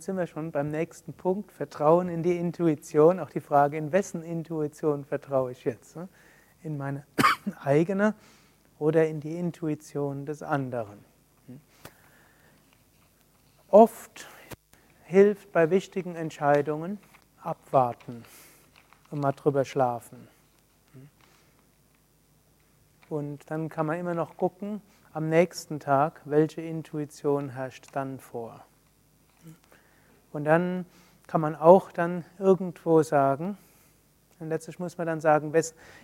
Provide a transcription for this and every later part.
damit sind wir schon beim nächsten Punkt, Vertrauen in die Intuition. Auch die Frage, in wessen Intuition vertraue ich jetzt? Ne? In meine eigene oder in die Intuition des anderen? Oft hilft bei wichtigen Entscheidungen abwarten und mal drüber schlafen. Und dann kann man immer noch gucken, am nächsten Tag, welche Intuition herrscht dann vor. Und dann kann man auch dann irgendwo sagen, und letztlich muss man dann sagen,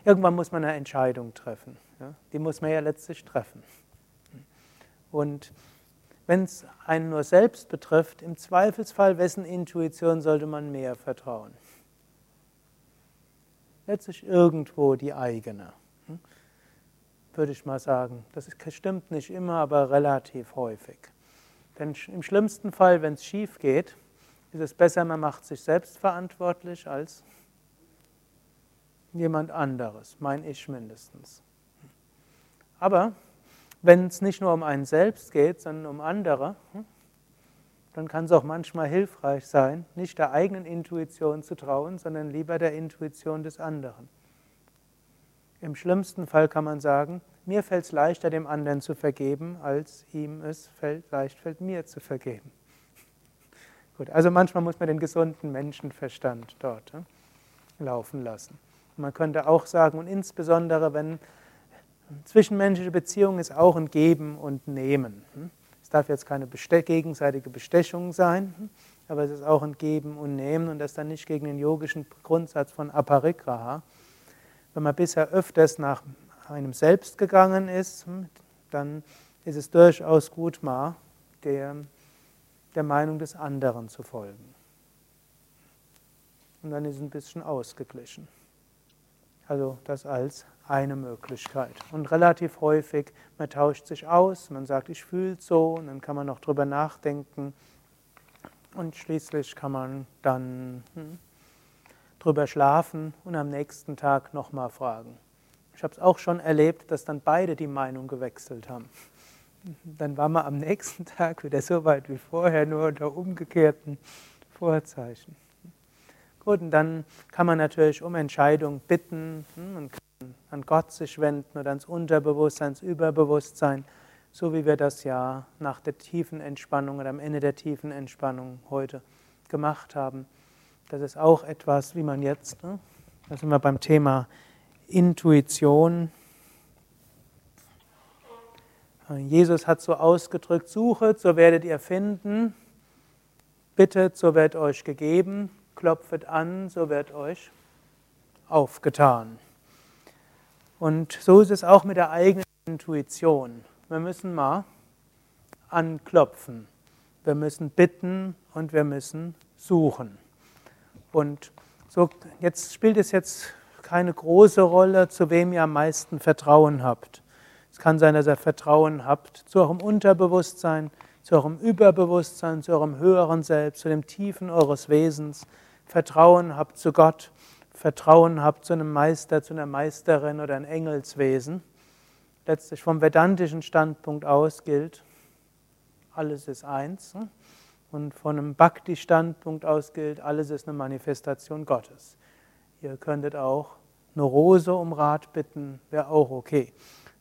irgendwann muss man eine Entscheidung treffen. Die muss man ja letztlich treffen. Und wenn es einen nur selbst betrifft, im Zweifelsfall, wessen Intuition sollte man mehr vertrauen? Letztlich irgendwo die eigene, würde ich mal sagen. Das stimmt nicht immer, aber relativ häufig. Denn im schlimmsten Fall, wenn es schief geht, ist es besser, man macht sich selbst verantwortlich als jemand anderes, mein Ich mindestens. Aber wenn es nicht nur um einen selbst geht, sondern um andere, dann kann es auch manchmal hilfreich sein, nicht der eigenen Intuition zu trauen, sondern lieber der Intuition des anderen. Im schlimmsten Fall kann man sagen, mir fällt es leichter, dem anderen zu vergeben, als ihm es fällt, leicht fällt, mir zu vergeben. Gut, also manchmal muss man den gesunden Menschenverstand dort ja, laufen lassen. Man könnte auch sagen, und insbesondere wenn zwischenmenschliche Beziehung ist auch ein Geben und Nehmen. Hm. Es darf jetzt keine beste gegenseitige Bestechung sein, hm, aber es ist auch ein Geben und Nehmen und das dann nicht gegen den yogischen Grundsatz von Aparigraha. Wenn man bisher öfters nach einem selbst gegangen ist, hm, dann ist es durchaus gut, mal der der Meinung des anderen zu folgen. Und dann ist es ein bisschen ausgeglichen. Also das als eine Möglichkeit. Und relativ häufig, man tauscht sich aus, man sagt, ich fühle so, und dann kann man noch drüber nachdenken. Und schließlich kann man dann hm, drüber schlafen und am nächsten Tag nochmal fragen. Ich habe es auch schon erlebt, dass dann beide die Meinung gewechselt haben dann war man am nächsten Tag wieder so weit wie vorher, nur unter umgekehrten Vorzeichen. Gut, und dann kann man natürlich um Entscheidung bitten hm, und kann an Gott sich wenden oder ans Unterbewusstsein, ans Überbewusstsein, so wie wir das ja nach der tiefen Entspannung oder am Ende der tiefen Entspannung heute gemacht haben. Das ist auch etwas, wie man jetzt, ne, da sind wir beim Thema Intuition, Jesus hat so ausgedrückt, suchet, so werdet ihr finden, bittet, so wird euch gegeben, klopfet an, so wird euch aufgetan. Und so ist es auch mit der eigenen Intuition. Wir müssen mal anklopfen, wir müssen bitten und wir müssen suchen. Und so, jetzt spielt es jetzt keine große Rolle, zu wem ihr am meisten Vertrauen habt. Es kann sein, dass ihr Vertrauen habt zu eurem Unterbewusstsein, zu eurem Überbewusstsein, zu eurem höheren Selbst, zu dem Tiefen eures Wesens. Vertrauen habt zu Gott, Vertrauen habt zu einem Meister, zu einer Meisterin oder einem Engelswesen. Letztlich vom vedantischen Standpunkt aus gilt, alles ist eins. Und von einem Bhakti-Standpunkt aus gilt, alles ist eine Manifestation Gottes. Ihr könntet auch eine Rose um Rat bitten, wäre auch okay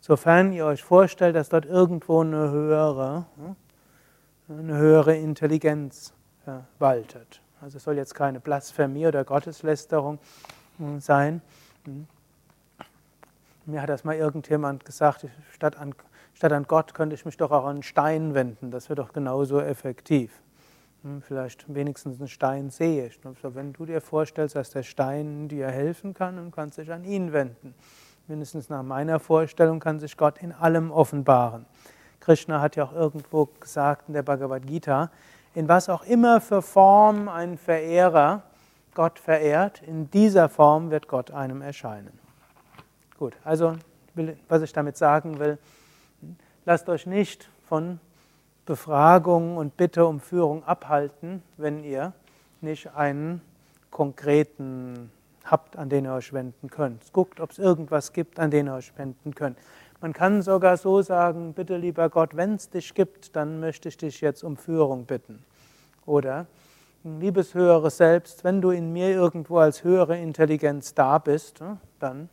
sofern ihr euch vorstellt, dass dort irgendwo eine höhere, eine höhere Intelligenz waltet. Also es soll jetzt keine Blasphemie oder Gotteslästerung hm, sein. Hm. Mir hat das mal irgendjemand gesagt, statt an, statt an Gott könnte ich mich doch auch an einen Stein wenden, das wäre doch genauso effektiv. Hm, vielleicht wenigstens einen Stein sehe ich. Wenn du dir vorstellst, dass der Stein dir helfen kann, dann kannst du dich an ihn wenden mindestens nach meiner Vorstellung, kann sich Gott in allem offenbaren. Krishna hat ja auch irgendwo gesagt in der Bhagavad Gita, in was auch immer für Form ein Verehrer Gott verehrt, in dieser Form wird Gott einem erscheinen. Gut, also was ich damit sagen will, lasst euch nicht von Befragung und Bitte um Führung abhalten, wenn ihr nicht einen konkreten habt, an den ihr euch wenden könnt. Guckt, ob es irgendwas gibt, an den ihr euch wenden könnt. Man kann sogar so sagen, bitte lieber Gott, wenn es dich gibt, dann möchte ich dich jetzt um Führung bitten. Oder liebes höheres Selbst, wenn du in mir irgendwo als höhere Intelligenz da bist, dann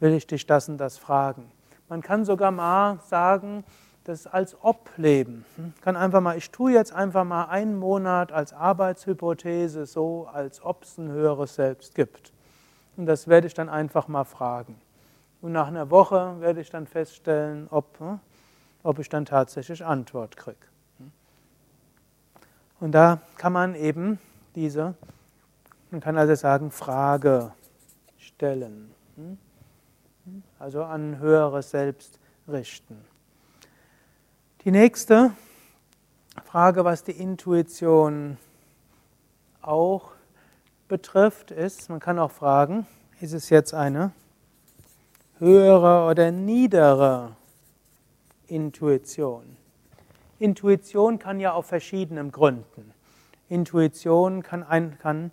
will ich dich das und das fragen. Man kann sogar mal sagen, das als ob leben. Kann einfach mal, ich tue jetzt einfach mal einen Monat als Arbeitshypothese so, als ob es ein höheres Selbst gibt. Und das werde ich dann einfach mal fragen. Und nach einer Woche werde ich dann feststellen, ob, ob ich dann tatsächlich Antwort kriege. Und da kann man eben diese, man kann also sagen, Frage stellen. Also an höheres Selbst richten. Die nächste Frage, was die Intuition auch betrifft, ist, man kann auch fragen, ist es jetzt eine höhere oder niedere Intuition? Intuition kann ja auf verschiedenen Gründen. Intuition kann, ein, kann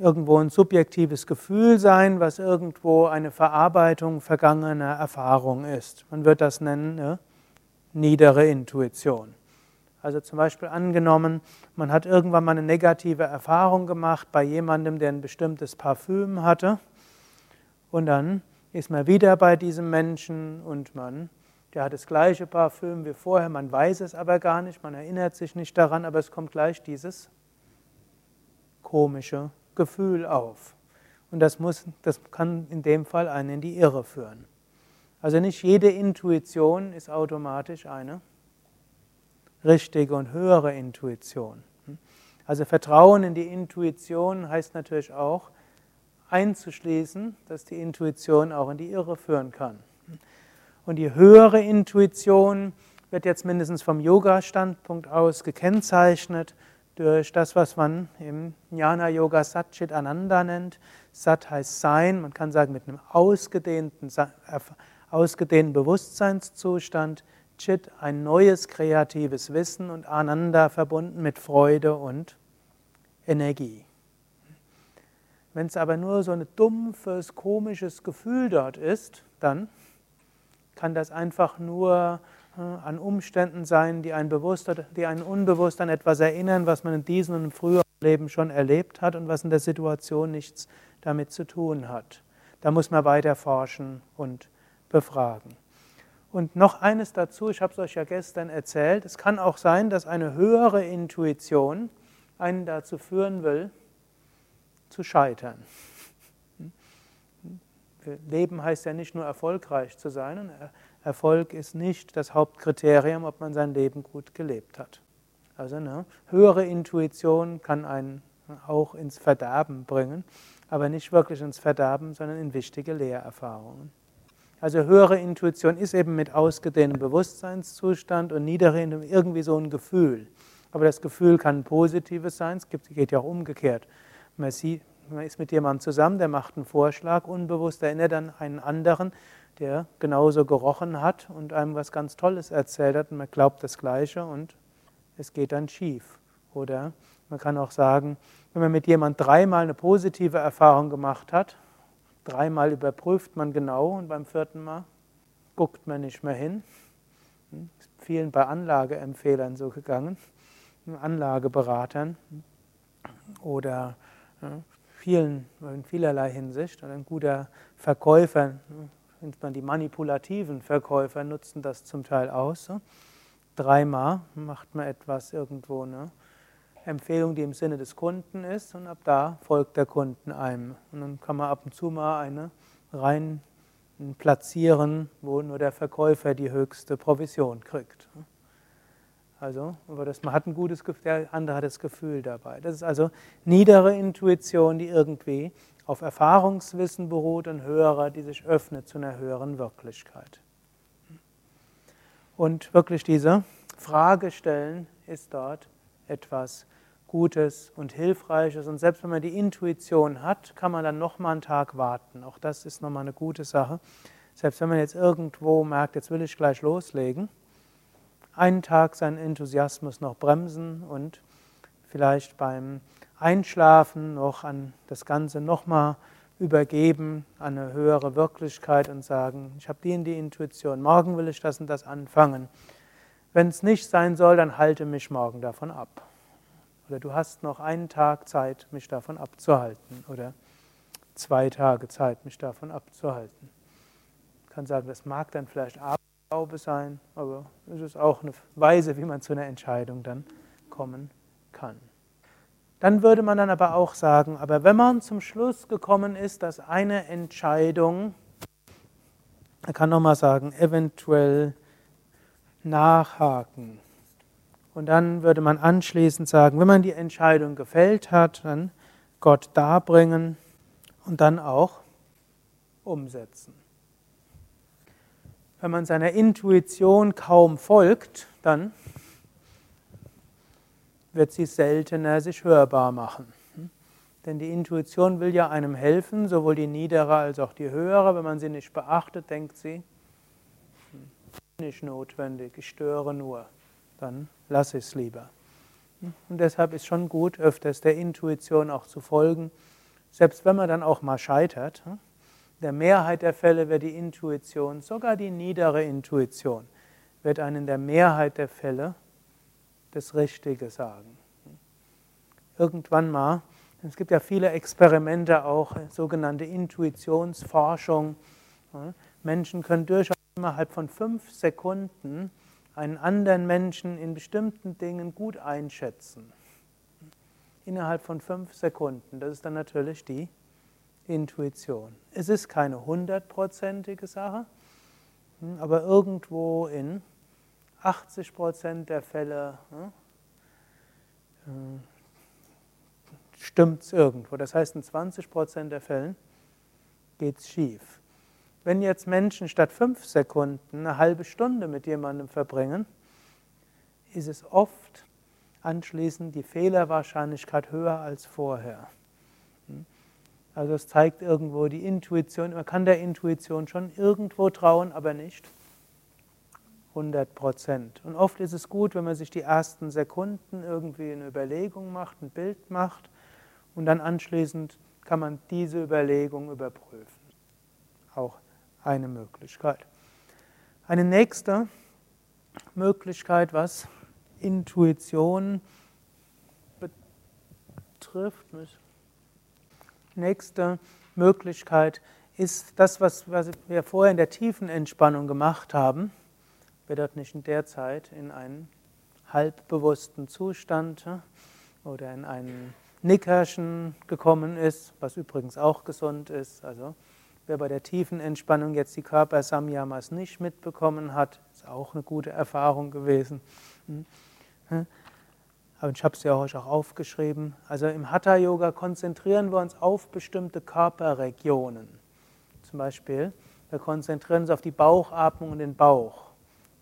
irgendwo ein subjektives Gefühl sein, was irgendwo eine Verarbeitung vergangener Erfahrung ist. Man wird das nennen ne? Niedere Intuition. Also zum Beispiel angenommen, man hat irgendwann mal eine negative Erfahrung gemacht bei jemandem, der ein bestimmtes Parfüm hatte. Und dann ist man wieder bei diesem Menschen und man, der hat das gleiche Parfüm wie vorher, man weiß es aber gar nicht, man erinnert sich nicht daran, aber es kommt gleich dieses komische Gefühl auf. Und das, muss, das kann in dem Fall einen in die Irre führen. Also nicht jede Intuition ist automatisch eine richtige und höhere Intuition. Also Vertrauen in die Intuition heißt natürlich auch einzuschließen, dass die Intuition auch in die Irre führen kann. Und die höhere Intuition wird jetzt mindestens vom Yoga-Standpunkt aus gekennzeichnet durch das, was man im Jnana Yoga Satchit Ananda nennt. Sat heißt Sein, man kann sagen mit einem ausgedehnten, ausgedehnten Bewusstseinszustand. Chit ein neues kreatives Wissen und Ananda verbunden mit Freude und Energie. Wenn es aber nur so ein dumpfes, komisches Gefühl dort ist, dann kann das einfach nur äh, an Umständen sein, die einen, bewusst, die einen unbewusst an etwas erinnern, was man in diesem und früheren Leben schon erlebt hat und was in der Situation nichts damit zu tun hat. Da muss man weiter forschen und befragen. Und noch eines dazu, ich habe es euch ja gestern erzählt, es kann auch sein, dass eine höhere Intuition einen dazu führen will, zu scheitern. Leben heißt ja nicht nur erfolgreich zu sein, Erfolg ist nicht das Hauptkriterium, ob man sein Leben gut gelebt hat. Also eine höhere Intuition kann einen auch ins Verderben bringen, aber nicht wirklich ins Verderben, sondern in wichtige Lehrerfahrungen. Also höhere Intuition ist eben mit ausgedehntem Bewusstseinszustand und niedere irgendwie so ein Gefühl. Aber das Gefühl kann ein positives sein, es geht ja auch umgekehrt. Man, sieht, man ist mit jemandem zusammen, der macht einen Vorschlag, unbewusst erinnert an einen anderen, der genauso gerochen hat und einem was ganz Tolles erzählt hat und man glaubt das Gleiche und es geht dann schief. Oder man kann auch sagen, wenn man mit jemand dreimal eine positive Erfahrung gemacht hat, dreimal überprüft man genau und beim vierten Mal guckt man nicht mehr hin. Ist vielen bei Anlageempfehlern so gegangen, Anlageberatern oder vielen in vielerlei Hinsicht. Und ein guter Verkäufer die manipulativen Verkäufer nutzen das zum Teil aus. Dreimal macht man etwas irgendwo, eine Empfehlung, die im Sinne des Kunden ist, und ab da folgt der Kunden einem. Und dann kann man ab und zu mal eine rein platzieren, wo nur der Verkäufer die höchste Provision kriegt. Also, aber das, man hat ein gutes Gefühl, der andere hat das Gefühl dabei. Das ist also niedere Intuition, die irgendwie auf Erfahrungswissen beruht und höherer, die sich öffnet zu einer höheren Wirklichkeit. Und wirklich diese Frage stellen ist dort etwas Gutes und Hilfreiches. Und selbst wenn man die Intuition hat, kann man dann nochmal einen Tag warten. Auch das ist nochmal eine gute Sache. Selbst wenn man jetzt irgendwo merkt, jetzt will ich gleich loslegen, einen Tag seinen Enthusiasmus noch bremsen und vielleicht beim Einschlafen noch an das Ganze nochmal übergeben, an eine höhere Wirklichkeit und sagen, ich habe die in die Intuition, morgen will ich das und das anfangen. wenn es nicht sein soll, dann halte mich morgen davon ab. Oder du hast noch einen Tag Zeit, mich davon abzuhalten. Oder zwei Tage Zeit, mich davon abzuhalten. Ich kann sagen, das mag dann vielleicht Aberglaube sein, aber es ist auch eine Weise, wie man zu einer Entscheidung dann kommen kann. Dann würde man dann aber auch sagen, aber wenn man zum Schluss gekommen ist, dass eine Entscheidung, man kann nochmal sagen, eventuell nachhaken. Und dann würde man anschließend sagen, wenn man die Entscheidung gefällt hat, dann Gott darbringen und dann auch umsetzen. Wenn man seiner Intuition kaum folgt, dann wird sie seltener sich hörbar machen. Denn die Intuition will ja einem helfen, sowohl die niedere als auch die höhere. Wenn man sie nicht beachtet, denkt sie, nicht notwendig, ich störe nur, dann lasse ich es lieber. Und deshalb ist schon gut, öfters der Intuition auch zu folgen, selbst wenn man dann auch mal scheitert. In der Mehrheit der Fälle wird die Intuition, sogar die niedere Intuition, wird einen in der Mehrheit der Fälle das Richtige sagen. Irgendwann mal, es gibt ja viele Experimente auch, sogenannte Intuitionsforschung. Menschen können durchaus innerhalb von fünf Sekunden einen anderen Menschen in bestimmten Dingen gut einschätzen. Innerhalb von fünf Sekunden. Das ist dann natürlich die Intuition. Es ist keine hundertprozentige Sache, aber irgendwo in 80 Prozent der Fälle äh, stimmt es irgendwo. Das heißt, in 20 Prozent der Fällen geht es schief. Wenn jetzt Menschen statt fünf Sekunden eine halbe Stunde mit jemandem verbringen, ist es oft anschließend die Fehlerwahrscheinlichkeit höher als vorher. Also es zeigt irgendwo die Intuition, man kann der Intuition schon irgendwo trauen, aber nicht 100 Prozent. Und oft ist es gut, wenn man sich die ersten Sekunden irgendwie eine Überlegung macht, ein Bild macht und dann anschließend kann man diese Überlegung überprüfen. Auch eine Möglichkeit. Eine nächste Möglichkeit, was Intuition betrifft, nächste Möglichkeit ist das, was wir vorher in der tiefen Entspannung gemacht haben. Wer dort nicht in der Zeit in einen halbbewussten Zustand oder in einen Nickerchen gekommen ist, was übrigens auch gesund ist, also Wer bei der tiefen Entspannung jetzt die Körper-Samyamas nicht mitbekommen hat, ist auch eine gute Erfahrung gewesen. Hm? Hm? Aber ich habe es ja euch auch aufgeschrieben. Also im Hatha-Yoga konzentrieren wir uns auf bestimmte Körperregionen. Zum Beispiel, wir konzentrieren uns auf die Bauchatmung und den Bauch.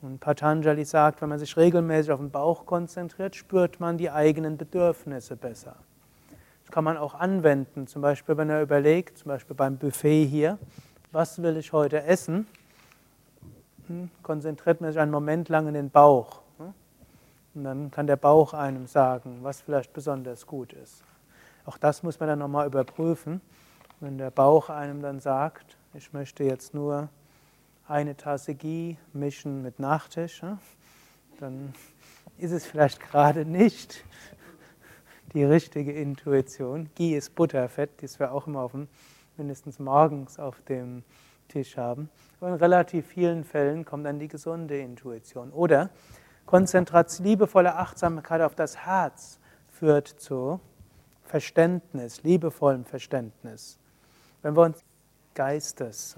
Und Patanjali sagt, wenn man sich regelmäßig auf den Bauch konzentriert, spürt man die eigenen Bedürfnisse besser kann man auch anwenden. Zum Beispiel, wenn er überlegt, zum Beispiel beim Buffet hier, was will ich heute essen, hm, konzentriert man sich einen Moment lang in den Bauch. Hm? Und dann kann der Bauch einem sagen, was vielleicht besonders gut ist. Auch das muss man dann nochmal überprüfen. Wenn der Bauch einem dann sagt, ich möchte jetzt nur eine Tasse Ghee mischen mit Nachtisch, hm, dann ist es vielleicht gerade nicht die richtige Intuition. Ghee ist Butterfett, das wir auch immer auf dem, mindestens morgens auf dem Tisch haben. Aber in relativ vielen Fällen kommt dann die gesunde Intuition. Oder Konzentration, liebevolle Achtsamkeit auf das Herz führt zu Verständnis, liebevollem Verständnis. Wenn wir uns Geistes,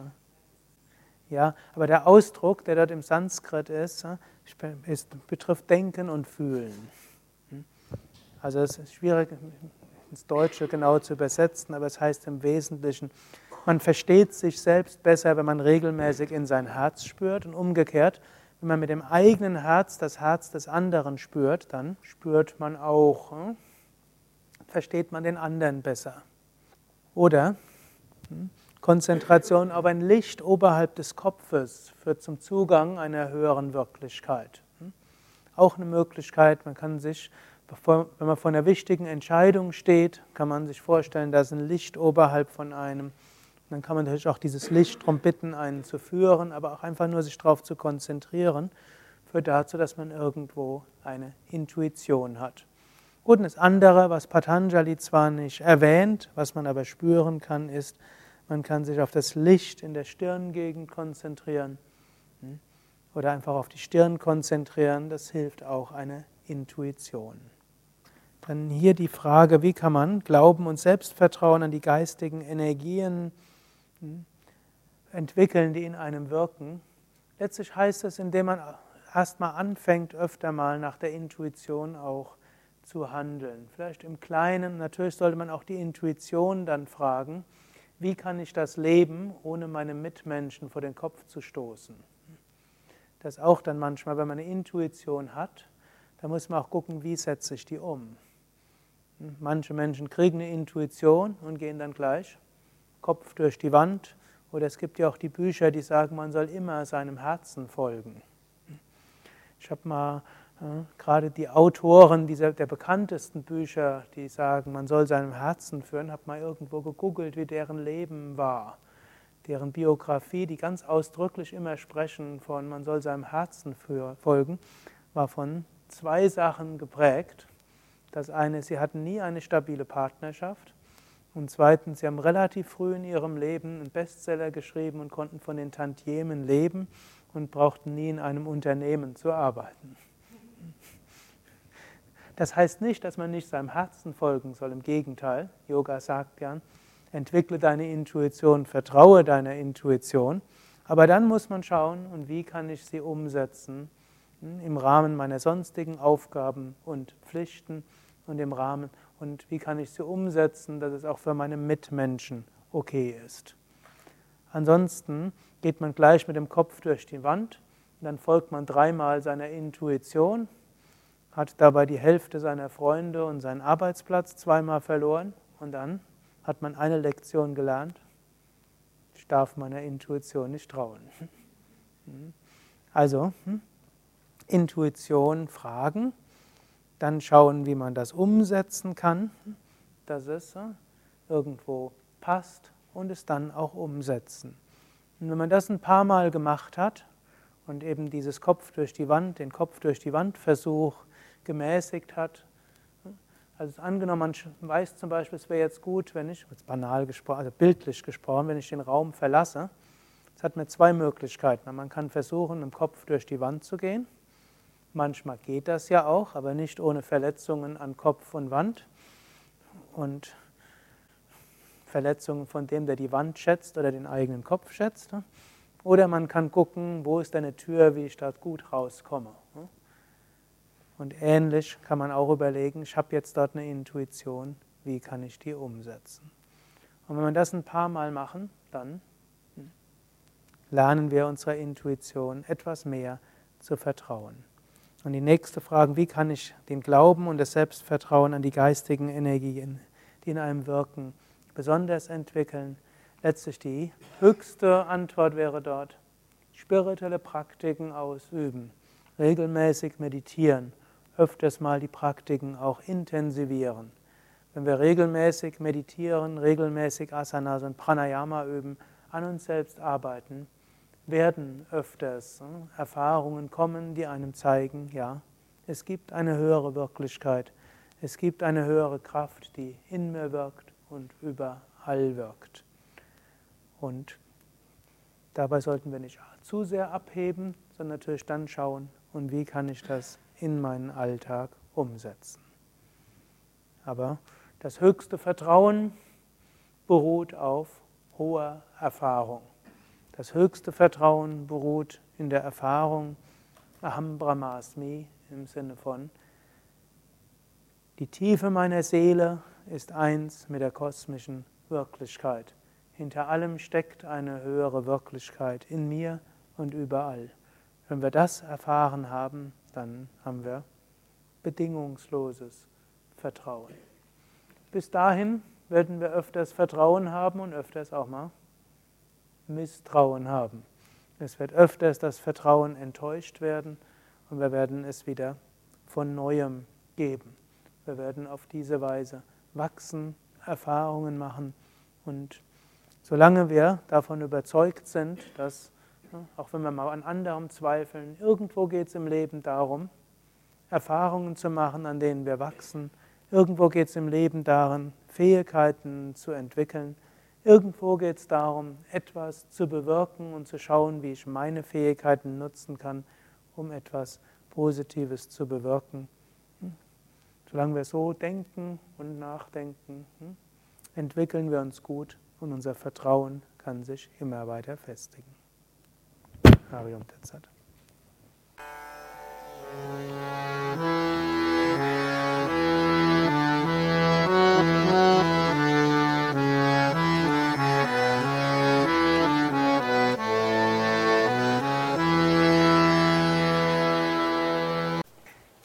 ja, aber der Ausdruck, der dort im Sanskrit ist, ist betrifft Denken und Fühlen. Also es ist schwierig ins Deutsche genau zu übersetzen, aber es heißt im Wesentlichen, man versteht sich selbst besser, wenn man regelmäßig in sein Herz spürt und umgekehrt, wenn man mit dem eigenen Herz das Herz des anderen spürt, dann spürt man auch, hm, versteht man den anderen besser. Oder hm, Konzentration auf ein Licht oberhalb des Kopfes führt zum Zugang einer höheren Wirklichkeit. Hm. Auch eine Möglichkeit, man kann sich wenn man vor einer wichtigen Entscheidung steht, kann man sich vorstellen, da ist ein Licht oberhalb von einem. Und dann kann man natürlich auch dieses Licht darum bitten, einen zu führen, aber auch einfach nur sich darauf zu konzentrieren, führt dazu, dass man irgendwo eine Intuition hat. Gut, und das andere, was Patanjali zwar nicht erwähnt, was man aber spüren kann, ist, man kann sich auf das Licht in der Stirngegend konzentrieren hm, oder einfach auf die Stirn konzentrieren. Das hilft auch eine Intuition. Dann hier die Frage, wie kann man Glauben und Selbstvertrauen an die geistigen Energien hm, entwickeln, die in einem wirken. Letztlich heißt es, indem man erstmal anfängt, öfter mal nach der Intuition auch zu handeln. Vielleicht im Kleinen, natürlich sollte man auch die Intuition dann fragen, wie kann ich das leben, ohne meine Mitmenschen vor den Kopf zu stoßen. Das auch dann manchmal, wenn man eine Intuition hat, da muss man auch gucken, wie setze ich die um. Manche Menschen kriegen eine Intuition und gehen dann gleich Kopf durch die Wand. Oder es gibt ja auch die Bücher, die sagen, man soll immer seinem Herzen folgen. Ich habe mal ja, gerade die Autoren dieser, der bekanntesten Bücher, die sagen, man soll seinem Herzen führen, habe mal irgendwo gegoogelt, wie deren Leben war. Deren Biografie, die ganz ausdrücklich immer sprechen von, man soll seinem Herzen für, folgen, war von zwei Sachen geprägt. Das eine, sie hatten nie eine stabile Partnerschaft. Und zweitens, sie haben relativ früh in ihrem Leben einen Bestseller geschrieben und konnten von den Tantiemen leben und brauchten nie in einem Unternehmen zu arbeiten. Das heißt nicht, dass man nicht seinem Herzen folgen soll. Im Gegenteil, Yoga sagt gern, entwickle deine Intuition, vertraue deiner Intuition. Aber dann muss man schauen, und wie kann ich sie umsetzen hm, im Rahmen meiner sonstigen Aufgaben und Pflichten und im Rahmen und wie kann ich sie umsetzen, dass es auch für meine Mitmenschen okay ist. Ansonsten geht man gleich mit dem Kopf durch die Wand dann folgt man dreimal seiner Intuition, hat dabei die Hälfte seiner Freunde und seinen Arbeitsplatz zweimal verloren und dann hat man eine Lektion gelernt. Ich darf meiner Intuition nicht trauen. Also, hm, Intuition fragen, dann schauen, wie man das umsetzen kann, dass es irgendwo passt und es dann auch umsetzen. Und wenn man das ein paar Mal gemacht hat und eben dieses Kopf durch die Wand, den Kopf durch die Wand Versuch gemäßigt hat, also angenommen, man weiß zum Beispiel, es wäre jetzt gut, wenn ich, jetzt banal gesprochen, also bildlich gesprochen, wenn ich den Raum verlasse, es hat mir zwei Möglichkeiten. Man kann versuchen, im Kopf durch die Wand zu gehen Manchmal geht das ja auch, aber nicht ohne Verletzungen an Kopf und Wand und Verletzungen von dem, der die Wand schätzt oder den eigenen Kopf schätzt. Oder man kann gucken, wo ist eine Tür, wie ich da gut rauskomme. Und ähnlich kann man auch überlegen, ich habe jetzt dort eine Intuition, wie kann ich die umsetzen. Und wenn wir das ein paar Mal machen, dann lernen wir unserer Intuition etwas mehr zu vertrauen. Und die nächste Frage, wie kann ich den Glauben und das Selbstvertrauen an die geistigen Energien, die in einem wirken, besonders entwickeln? Letztlich die höchste Antwort wäre dort, spirituelle Praktiken ausüben, regelmäßig meditieren, öfters mal die Praktiken auch intensivieren. Wenn wir regelmäßig meditieren, regelmäßig Asanas und Pranayama üben, an uns selbst arbeiten, werden öfters hm, Erfahrungen kommen, die einem zeigen, ja, es gibt eine höhere Wirklichkeit, es gibt eine höhere Kraft, die in mir wirkt und überall wirkt. Und dabei sollten wir nicht zu sehr abheben, sondern natürlich dann schauen, und wie kann ich das in meinen Alltag umsetzen. Aber das höchste Vertrauen beruht auf hoher Erfahrung. Das höchste Vertrauen beruht in der Erfahrung Aham Brahmasmi im Sinne von die Tiefe meiner Seele ist eins mit der kosmischen Wirklichkeit. Hinter allem steckt eine höhere Wirklichkeit in mir und überall. Wenn wir das erfahren haben, dann haben wir bedingungsloses Vertrauen. Bis dahin werden wir öfters Vertrauen haben und öfters auch mal Misstrauen haben. Es wird öfters das Vertrauen enttäuscht werden und wir werden es wieder von neuem geben. Wir werden auf diese Weise wachsen, Erfahrungen machen und solange wir davon überzeugt sind, dass Auch wenn wir mal an anderem zweifeln, irgendwo geht es im Leben darum, Erfahrungen zu machen, an denen wir wachsen. Irgendwo geht es im Leben darum, Fähigkeiten zu entwickeln. Irgendwo geht es darum, etwas zu bewirken und zu schauen, wie ich meine Fähigkeiten nutzen kann, um etwas Positives zu bewirken. Hm? Solange wir so denken und nachdenken, hm, entwickeln wir uns gut und unser Vertrauen kann sich immer weiter festigen. Harium Tatsat.